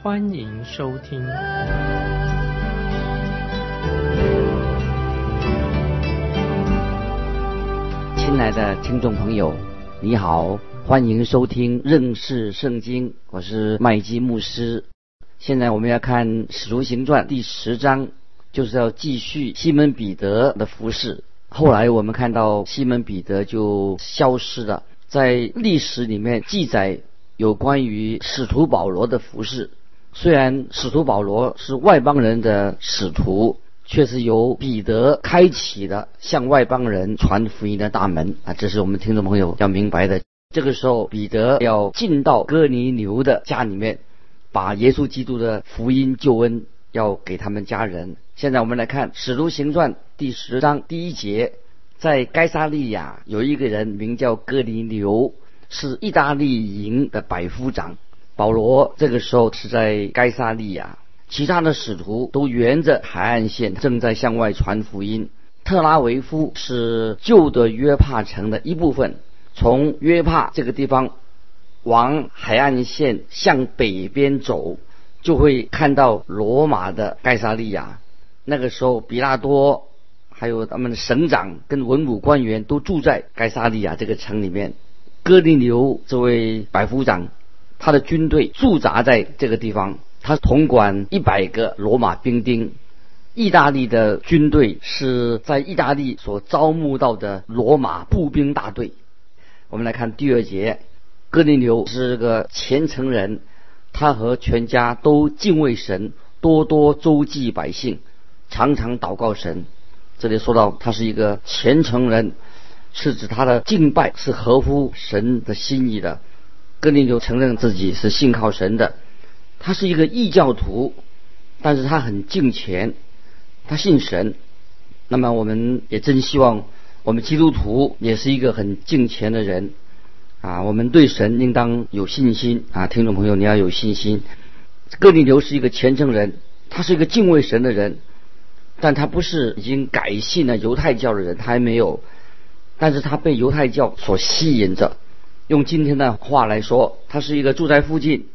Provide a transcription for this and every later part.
欢迎收听。亲爱的听众朋友，你好，欢迎收听认识圣经，我是麦基牧师。现在我们要看《使徒行传》第十章，就是要继续西门彼得的服饰。后来我们看到西门彼得就消失了，在历史里面记载有关于使徒保罗的服饰。虽然使徒保罗是外邦人的使徒，却是由彼得开启的向外邦人传福音的大门啊！这是我们听众朋友要明白的。这个时候，彼得要进到哥尼流的家里面，把耶稣基督的福音救恩要给他们家人。现在我们来看《使徒行传》第十章第一节，在该萨利亚有一个人名叫哥尼流，是意大利营的百夫长。保罗这个时候是在该萨利亚，其他的使徒都沿着海岸线正在向外传福音。特拉维夫是旧的约帕城的一部分，从约帕这个地方往海岸线向北边走，就会看到罗马的盖萨利亚。那个时候，比拉多还有他们的省长跟文武官员都住在盖萨利亚这个城里面。哥尼流这位百夫长。他的军队驻扎在这个地方，他统管一百个罗马兵丁。意大利的军队是在意大利所招募到的罗马步兵大队。我们来看第二节，哥尼流是个虔诚人，他和全家都敬畏神，多多周济百姓，常常祷告神。这里说到他是一个虔诚人，是指他的敬拜是合乎神的心意的。哥尼流承认自己是信靠神的，他是一个异教徒，但是他很敬虔，他信神。那么我们也真希望我们基督徒也是一个很敬虔的人啊！我们对神应当有信心啊！听众朋友，你要有信心。哥尼流是一个虔诚人，他是一个敬畏神的人，但他不是已经改信了犹太教的人，他还没有，但是他被犹太教所吸引着。用今天的话来说，他是一个住在附近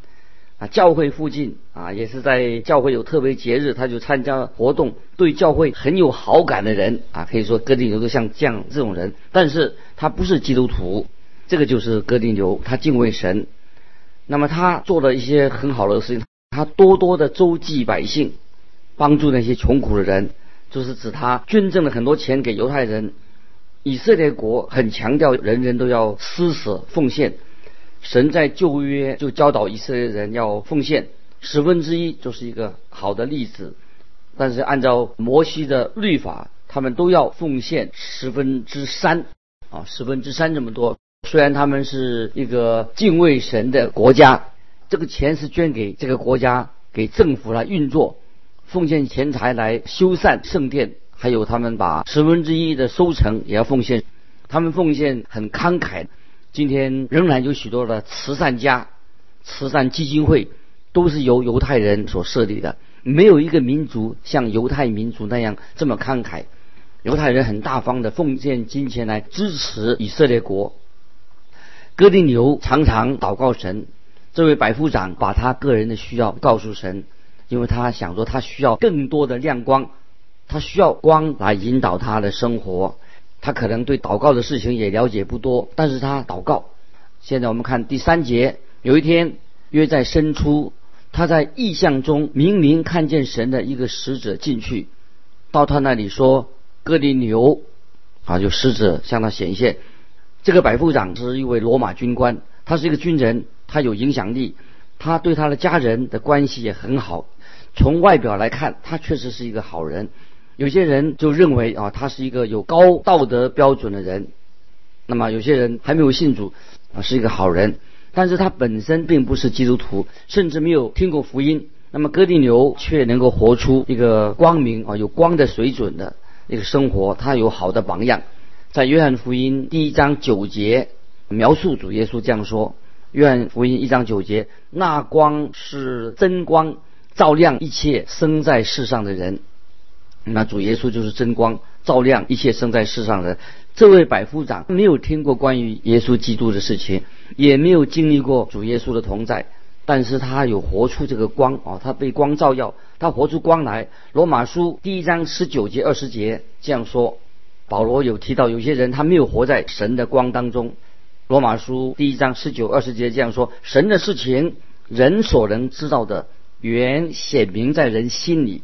啊，教会附近啊，也是在教会有特别节日，他就参加活动，对教会很有好感的人啊，可以说哥林流都像这样这种人，但是他不是基督徒，这个就是哥林流，他敬畏神，那么他做了一些很好的事情，他多多的周济百姓，帮助那些穷苦的人，就是指他捐赠了很多钱给犹太人。以色列国很强调人人都要施舍奉献，神在旧约就教导以色列人要奉献十分之一，就是一个好的例子。但是按照摩西的律法，他们都要奉献十分之三啊，十分之三这么多。虽然他们是一个敬畏神的国家，这个钱是捐给这个国家，给政府来运作，奉献钱财来修缮圣殿。还有他们把十分之一的收成也要奉献，他们奉献很慷慨。今天仍然有许多的慈善家、慈善基金会都是由犹太人所设立的，没有一个民族像犹太民族那样这么慷慨。犹太人很大方的奉献金钱来支持以色列国。哥尼流常常祷告神，这位百夫长把他个人的需要告诉神，因为他想说他需要更多的亮光。他需要光来引导他的生活，他可能对祷告的事情也了解不多，但是他祷告。现在我们看第三节，有一天约在深处，他在异象中明明看见神的一个使者进去，到他那里说：“哥尼牛，啊，有使者向他显现。这个百夫长是一位罗马军官，他是一个军人，他有影响力，他对他的家人的关系也很好。从外表来看，他确实是一个好人。”有些人就认为啊，他是一个有高道德标准的人。那么有些人还没有信主啊，是一个好人，但是他本身并不是基督徒，甚至没有听过福音，那么哥尼流却能够活出一个光明啊，有光的水准的一个生活，他有好的榜样。在约翰福音第一章九节描述主耶稣这样说：约翰福音一章九节，那光是真光，照亮一切生在世上的人。那主耶稣就是真光，照亮一切生在世上的。这位百夫长没有听过关于耶稣基督的事情，也没有经历过主耶稣的同在，但是他有活出这个光哦，他被光照耀，他活出光来。罗马书第一章十九节二十节这样说，保罗有提到有些人他没有活在神的光当中。罗马书第一章十九二十节这样说，神的事情人所能知道的，原显明在人心里。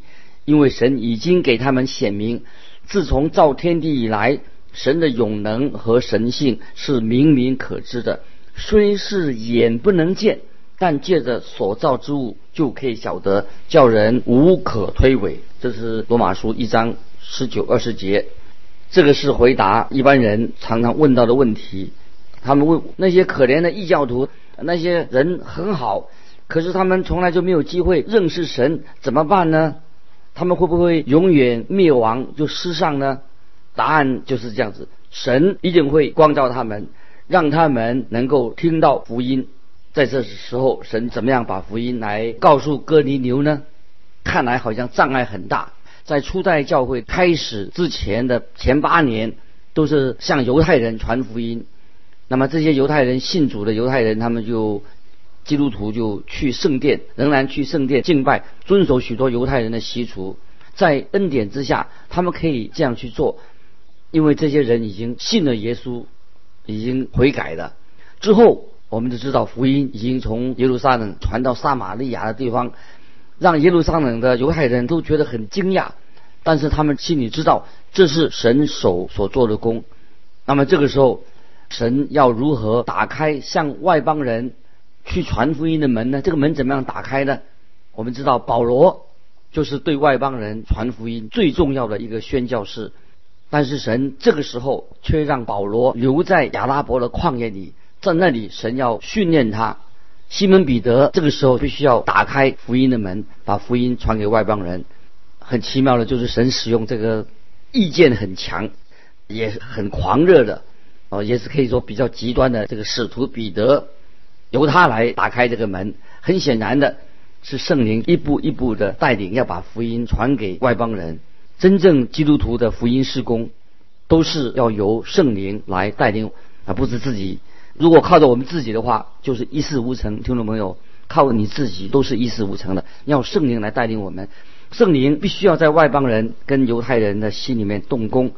因为神已经给他们显明，自从造天地以来，神的永能和神性是明明可知的。虽是眼不能见，但借着所造之物就可以晓得，叫人无可推诿。这是罗马书一章十九二十节。这个是回答一般人常常问到的问题。他们问那些可怜的异教徒，那些人很好，可是他们从来就没有机会认识神，怎么办呢？他们会不会永远灭亡就失丧呢？答案就是这样子，神一定会光照他们，让他们能够听到福音。在这时候，神怎么样把福音来告诉哥尼流呢？看来好像障碍很大。在初代教会开始之前的前八年，都是向犹太人传福音。那么这些犹太人信主的犹太人，他们就。基督徒就去圣殿，仍然去圣殿敬拜，遵守许多犹太人的习俗。在恩典之下，他们可以这样去做，因为这些人已经信了耶稣，已经悔改了。之后，我们就知道福音已经从耶路撒冷传到撒玛利亚的地方，让耶路撒冷的犹太人都觉得很惊讶。但是他们心里知道这是神手所做的功。那么这个时候，神要如何打开向外邦人？去传福音的门呢？这个门怎么样打开呢？我们知道保罗就是对外邦人传福音最重要的一个宣教士，但是神这个时候却让保罗留在亚拉伯的旷野里，在那里神要训练他。西门彼得这个时候必须要打开福音的门，把福音传给外邦人。很奇妙的就是神使用这个意见很强，也很狂热的，哦，也是可以说比较极端的这个使徒彼得。由他来打开这个门，很显然的是圣灵一步一步的带领，要把福音传给外邦人。真正基督徒的福音事工，都是要由圣灵来带领，而不是自己。如果靠着我们自己的话，就是一事无成。听众朋友，靠你自己都是一事无成的。要圣灵来带领我们，圣灵必须要在外邦人跟犹太人的心里面动工，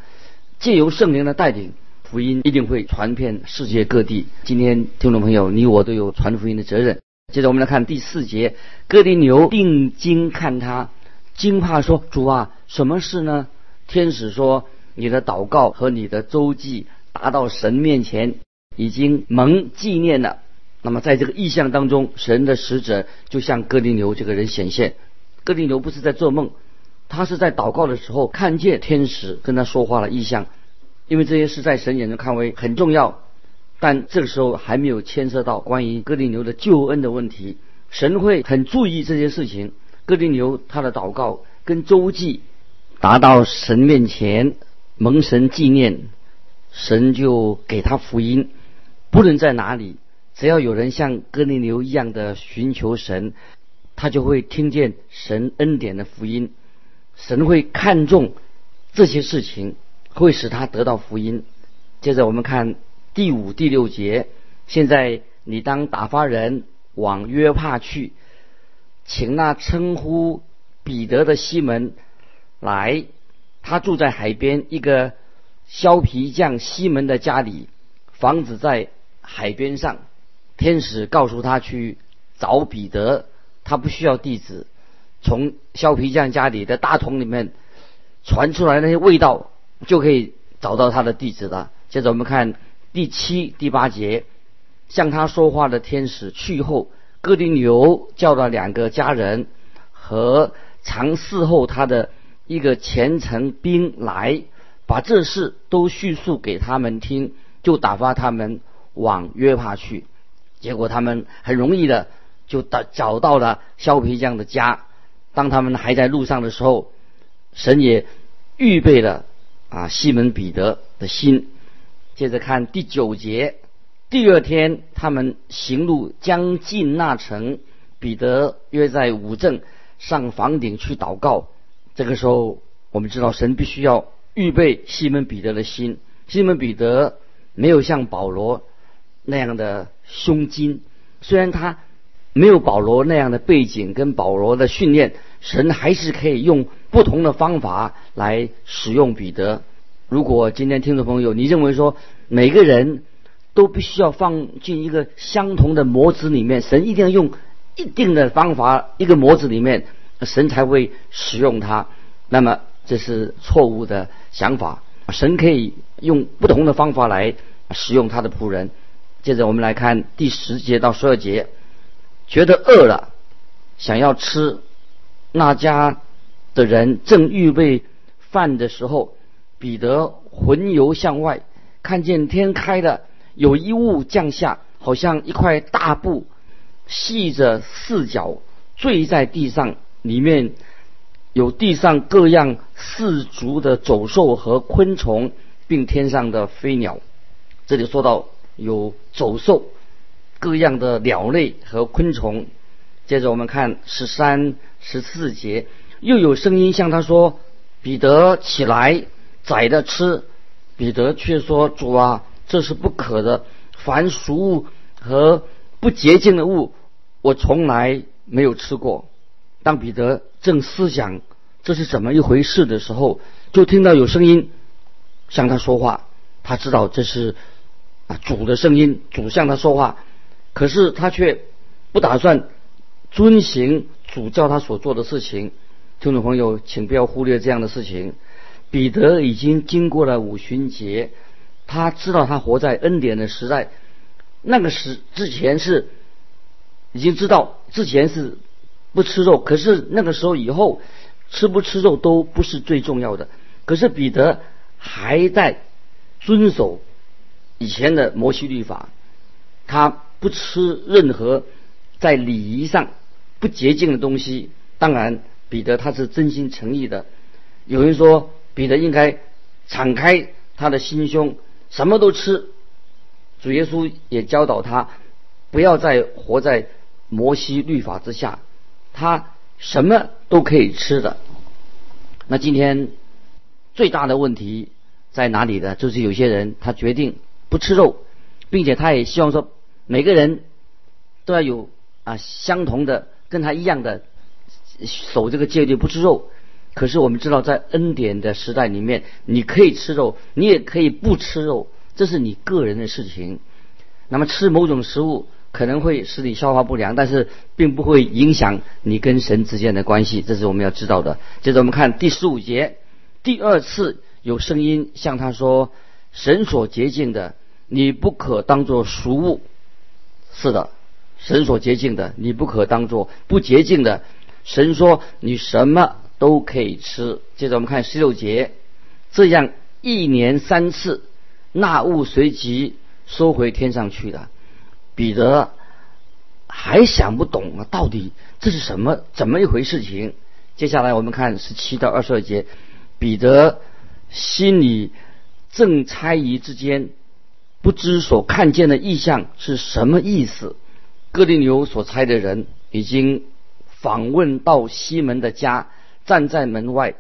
借由圣灵的带领。福音一定会传遍世界各地。今天听众朋友，你我都有传福音的责任。接着我们来看第四节，哥林牛定睛看他，惊怕说：“主啊，什么事呢？”天使说：“你的祷告和你的周记达到神面前，已经蒙纪念了。”那么在这个意象当中，神的使者就向哥林牛这个人显现。哥林牛不是在做梦，他是在祷告的时候看见天使跟他说话了意象。因为这些事在神眼中看为很重要，但这个时候还没有牵涉到关于哥林牛的救恩的问题。神会很注意这些事情。哥林牛他的祷告跟周记达到神面前蒙神纪念，神就给他福音。不论在哪里，只要有人像哥林牛一样的寻求神，他就会听见神恩典的福音。神会看重这些事情。会使他得到福音。接着我们看第五、第六节。现在你当打发人往约帕去，请那称呼彼得的西门来。他住在海边一个削皮匠西门的家里，房子在海边上。天使告诉他去找彼得，他不需要地址，从削皮匠家里的大桶里面传出来那些味道。就可以找到他的地址了。接着我们看第七、第八节，向他说话的天使去后，哥林牛叫了两个家人和常侍候他的一个虔诚兵来，把这事都叙述给他们听，就打发他们往约帕去。结果他们很容易的就到找到了削皮匠的家。当他们还在路上的时候，神也预备了啊西门彼得的心。接着看第九节，第二天他们行路将近那城，彼得约在五正上房顶去祷告。这个时候，我们知道神必须要预备西门彼得的心。西门彼得没有像保罗那样的胸襟，虽然他没有保罗那样的背景跟保罗的训练，神还是可以用不同的方法来使用彼得。如果今天听众朋友你认为说每个人都必须要放进一个相同的模子里面，神一定要用一定的方法一个模子里面，神才会使用它，那么这是错误的想法。神可以用不同的方法来使用他的仆人。接着我们来看第十节到十二节，觉得饿了，想要吃，那家的人正预备饭的时候，彼得魂游向外，看见天开了，有一物降下，好像一块大布，系着四角，坠在地上，里面。有地上各样四足的走兽和昆虫，并天上的飞鸟。这里说到有走兽，各样的鸟类和昆虫。接着我们看十三、十四节，又有声音向他说：“彼得起来，宰了吃。”彼得却说：“主啊，这是不可的。凡俗物和不洁净的物，我从来没有吃过。”当彼得正思想这是怎么一回事的时候，就听到有声音向他说话。他知道这是啊主的声音，主向他说话。可是他却不打算遵行主教他所做的事情。听众朋友，请不要忽略这样的事情。彼得已经经过了五旬节，他知道他活在恩典的时代。那个时之前是已经知道之前是。不吃肉，可是那个时候以后吃不吃肉都不是最重要的。可是彼得还在遵守以前的摩西律法，他不吃任何在礼仪上不洁净的东西。当然，彼得他是真心诚意的。有人说彼得应该敞开他的心胸，什么都吃。主耶稣也教导他不要再活在摩西律法之下。他什么都可以吃的。那今天最大的问题在哪里呢？就是有些人他决定不吃肉，并且他也希望说每个人都要有啊相同的跟他一样的守这个戒律不吃肉。可是我们知道，在恩典的时代里面，你可以吃肉，你也可以不吃肉，这是你个人的事情。那么吃某种食物。可能会使你消化不良，但是并不会影响你跟神之间的关系，这是我们要知道的。接着我们看第十五节，第二次有声音向他说：“神所洁净的，你不可当作俗物。”是的，神所洁净的，你不可当作不洁净的。神说：“你什么都可以吃。”接着我们看十六节，这样一年三次，那物随即收回天上去了。彼得还想不懂啊，到底这是什么？怎么一回事情？接下来我们看十七到二十二节，彼得心里正猜疑之间，不知所看见的异象是什么意思。哥林牛所猜的人已经访问到西门的家，站在门外，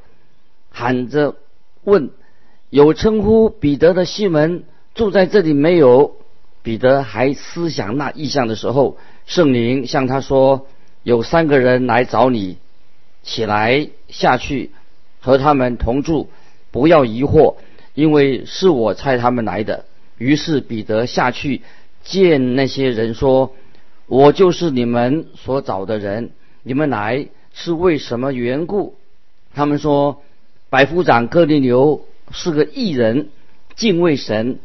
喊着问：“有称呼彼得的西门住在这里没有？”彼得还思想那意象的时候，圣灵向他说：“有三个人来找你，起来下去，和他们同住，不要疑惑，因为是我差他们来的。”于是彼得下去见那些人说：“我就是你们所找的人，你们来是为什么缘故？”他们说：“百夫长哥利牛是个异人，敬畏神。”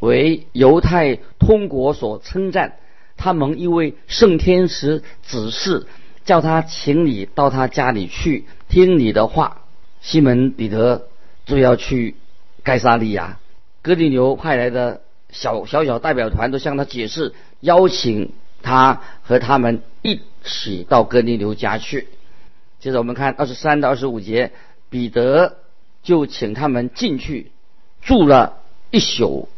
为犹太通国所称赞，他蒙一位圣天使指示，叫他请你到他家里去听你的话。西门彼得就要去盖萨利亚，哥利牛派来的小小小代表团都向他解释，邀请他和他们一起到哥尼流家去。接着我们看二十三到二十五节，彼得就请他们进去住了一宿，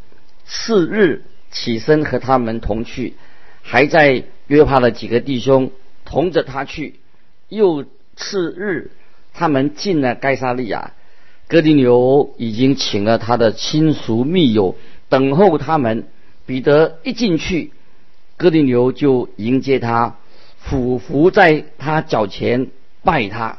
次日起身和他们同去，还在约帕的几个弟兄同着他去。又次日，他们进了该沙利亚，哥尼流已经请了他的亲属密友等候他们。彼得一进去，哥尼流就迎接他，俯伏在他脚前。拜他，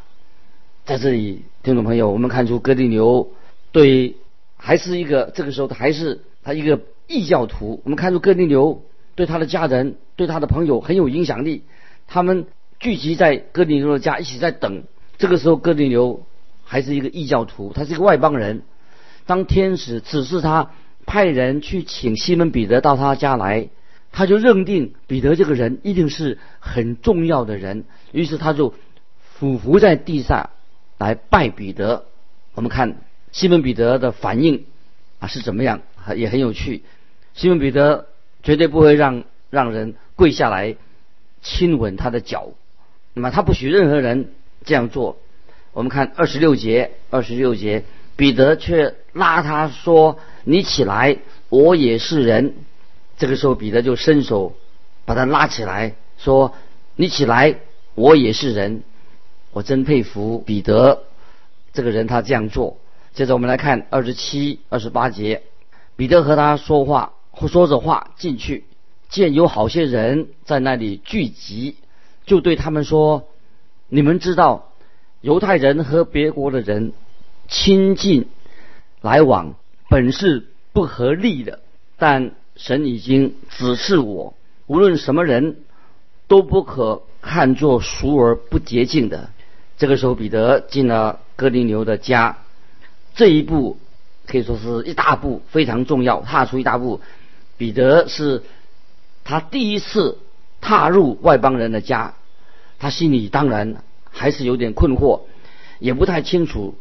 在这里，听众朋友，我们看出哥尼流对还是一个这个时候他还是他一个异教徒。我们看出哥尼流对他的家人、对他的朋友很有影响力。他们聚集在哥尼流的家，一起在等。这个时候，哥尼流还是一个异教徒，他是一个外邦人。当天使指示他派人去请西门彼得到他家来，他就认定彼得这个人一定是很重要的人，于是他就。俯伏在地上来拜彼得，我们看西门彼得的反应啊是怎么样？也很有趣。西门彼得绝对不会让让人跪下来亲吻他的脚，那么他不许任何人这样做。我们看二十六节，二十六节，彼得却拉他说：“你起来，我也是人。”这个时候，彼得就伸手把他拉起来，说：“你起来，我也是人。”我真佩服彼得这个人，他这样做。接着我们来看二十七、二十八节，彼得和他说话，说着话进去，见有好些人在那里聚集，就对他们说：“你们知道，犹太人和别国的人亲近来往本是不合理的，但神已经指示我，无论什么人都不可看作熟而不洁净的。”这个时候，彼得进了哥尼流的家，这一步可以说是一大步，非常重要，踏出一大步。彼得是他第一次踏入外邦人的家，他心里当然还是有点困惑，也不太清楚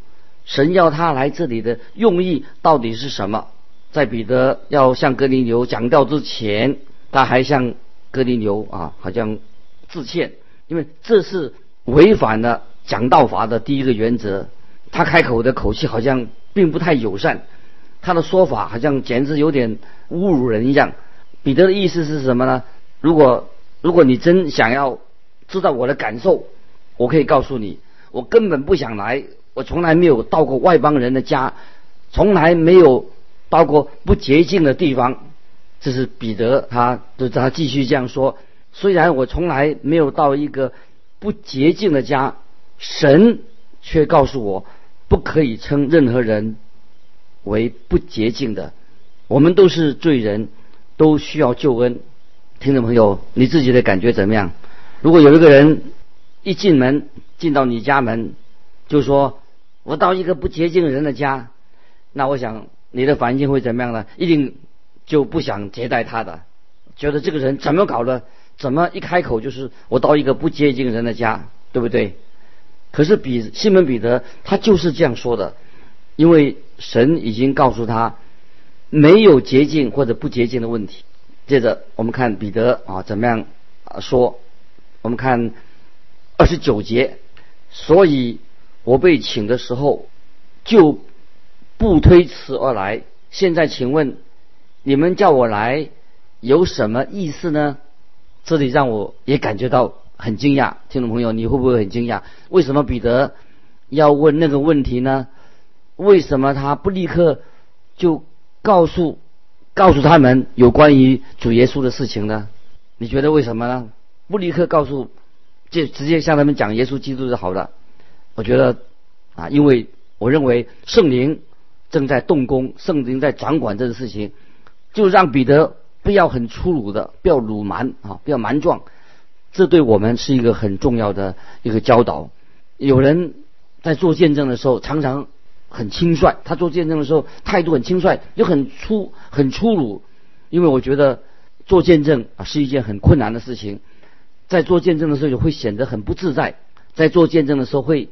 神要他来这里的用意到底是什么。在彼得要向哥尼流讲道之前，他还向哥尼流啊，好像致歉，因为这是违反了。讲道法的第一个原则，他开口的口气好像并不太友善，他的说法好像简直有点侮辱人一样。彼得的意思是什么呢？如果如果你真想要知道我的感受，我可以告诉你，我根本不想来，我从来没有到过外邦人的家，从来没有包括不洁净的地方。这是彼得，他就他继续这样说。虽然我从来没有到一个不洁净的家。神却告诉我，不可以称任何人为不洁净的。我们都是罪人，都需要救恩。听众朋友，你自己的感觉怎么样？如果有一个人一进门进到你家门，就说我到一个不洁净人的家，那我想你的反应会怎么样呢？一定就不想接待他的，觉得这个人怎么搞的？怎么一开口就是我到一个不洁净人的家，对不对？可是比西门彼得他就是这样说的，因为神已经告诉他没有洁净或者不洁净的问题。接着我们看彼得啊怎么样啊说，我们看二十九节，所以我被请的时候就不推辞而来。现在请问你们叫我来有什么意思呢？这里让我也感觉到。很惊讶，听众朋友，你会不会很惊讶？为什么彼得要问那个问题呢？为什么他不立刻就告诉告诉他们有关于主耶稣的事情呢？你觉得为什么呢？不立刻告诉，就直接向他们讲耶稣基督就好了？我觉得啊，因为我认为圣灵正在动工，圣灵在掌管这个事情，就让彼得不要很粗鲁的，不要鲁蛮啊，不要蛮撞。这对我们是一个很重要的一个教导。有人在做见证的时候，常常很轻率。他做见证的时候，态度很轻率，又很粗、很粗鲁。因为我觉得做见证啊是一件很困难的事情，在做见证的时候就会显得很不自在，在做见证的时候会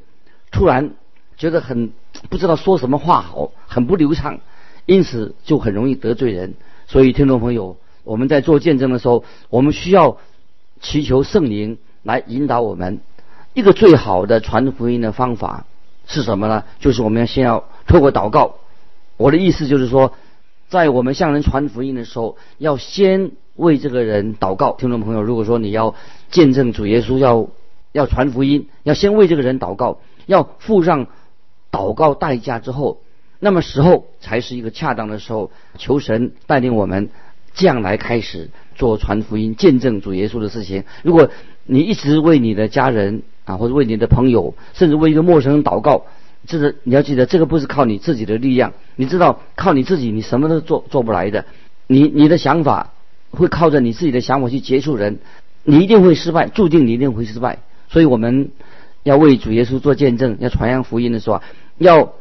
突然觉得很不知道说什么话好，很不流畅，因此就很容易得罪人。所以，听众朋友，我们在做见证的时候，我们需要。祈求圣灵来引导我们。一个最好的传福音的方法是什么呢？就是我们要先要透过祷告。我的意思就是说，在我们向人传福音的时候，要先为这个人祷告。听众朋友，如果说你要见证主耶稣，要要传福音，要先为这个人祷告，要付上祷告代价之后，那么时候才是一个恰当的时候，求神带领我们这样来开始做传福音、见证主耶稣的事情。如果你一直为你的家人啊，或者为你的朋友，甚至为一个陌生人祷告，这是你要记得，这个不是靠你自己的力量。你知道，靠你自己，你什么都做做不来的。你你的想法会靠着你自己的想法去接触人，你一定会失败，注定你一定会失败。所以我们要为主耶稣做见证，要传扬福音的时候，要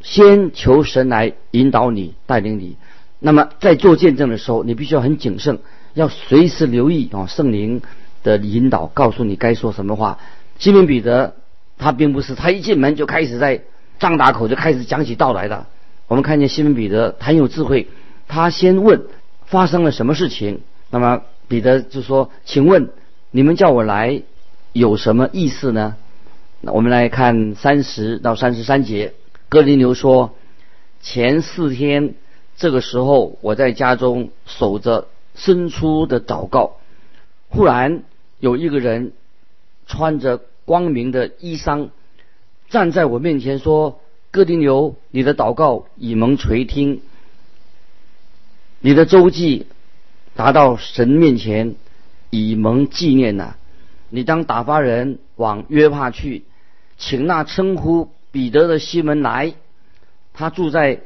先求神来引导你、带领你。那么在做见证的时候，你必须要很谨慎，要随时留意啊圣灵。的引导，告诉你该说什么话。西门彼得他并不是他一进门就开始在张大口就开始讲起道来的。我们看见西门彼得很有智慧，他先问发生了什么事情。那么彼得就说：“请问你们叫我来有什么意思呢？”那我们来看三十到三十三节。哥林流说：“前四天这个时候，我在家中守着伸出的祷告，忽然。”有一个人穿着光明的衣裳站在我面前说：“哥丁流，你的祷告已蒙垂听，你的周记达到神面前已蒙纪念了。你当打发人往约帕去，请那称呼彼得的西门来，他住在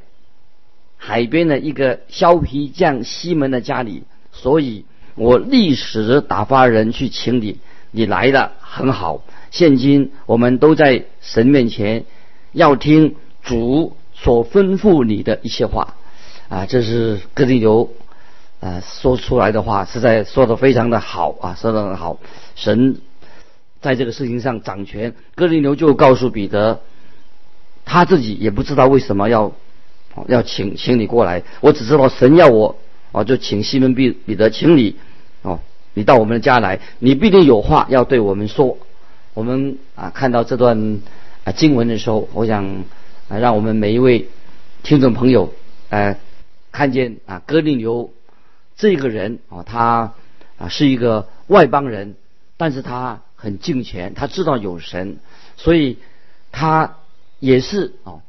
海边的一个削皮匠西门的家里，所以。”我立时打发人去请你，你来的很好。现今我们都在神面前，要听主所吩咐你的一些话。啊，这是哥林流啊说出来的话，实在说的非常的好啊，说的很好。神在这个事情上掌权。哥林流就告诉彼得，他自己也不知道为什么要要请请你过来，我只知道神要我。哦，就请西门彼彼得，请你哦，你到我们的家来，你必定有话要对我们说。我们啊看到这段啊经文的时候，我想啊让我们每一位听众朋友呃看见啊哥林流这个人啊，他啊是一个外邦人，但是他很敬虔，他知道有神，所以他也是啊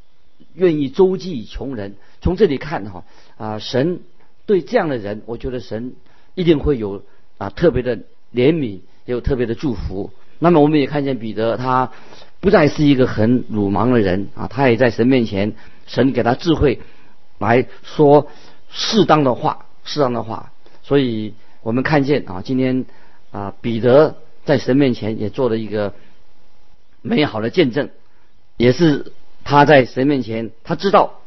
愿意周济穷人。从这里看哈啊神。对这样的人，我觉得神一定会有啊特别的怜悯，也有特别的祝福。那么我们也看见彼得，他不再是一个很鲁莽的人啊，他也在神面前，神给他智慧来说适当的话，适当的话。所以我们看见啊，今天啊彼得在神面前也做了一个美好的见证，也是他在神面前，他知道。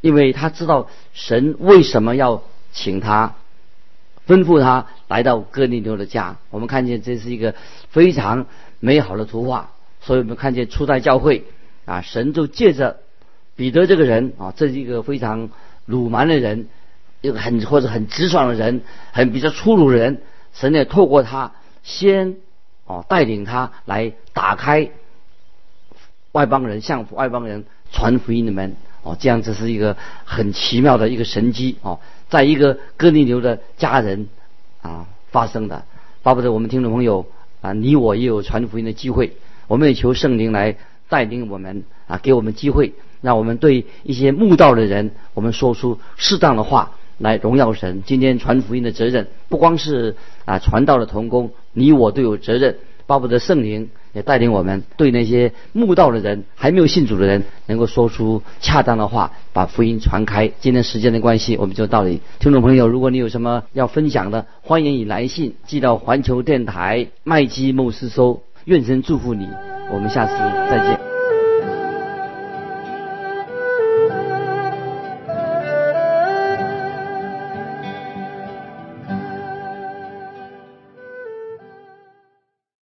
因为他知道神为什么要请他，吩咐他来到哥尼流的家。我们看见这是一个非常美好的图画，所以我们看见初代教会啊，神就借着彼得这个人啊，这是一个非常鲁蛮的人，一个很或者很直爽的人，很比较粗鲁的人，神也透过他先哦带领他来打开外邦人向外邦人传福音的门。哦，这样这是一个很奇妙的一个神机哦，在一个哥尼流的家人啊发生的，巴不得我们听众朋友啊，你我也有传福音的机会，我们也求圣灵来带领我们啊，给我们机会，让我们对一些慕道的人，我们说出适当的话来荣耀神。今天传福音的责任不光是啊传道的童工，你我都有责任，巴不得圣灵。也带领我们对那些慕道的人、还没有信主的人，能够说出恰当的话，把福音传开。今天时间的关系，我们就到这里。听众朋友，如果你有什么要分享的，欢迎你来信寄到环球电台麦基牧师收。愿神祝福你，我们下次再见。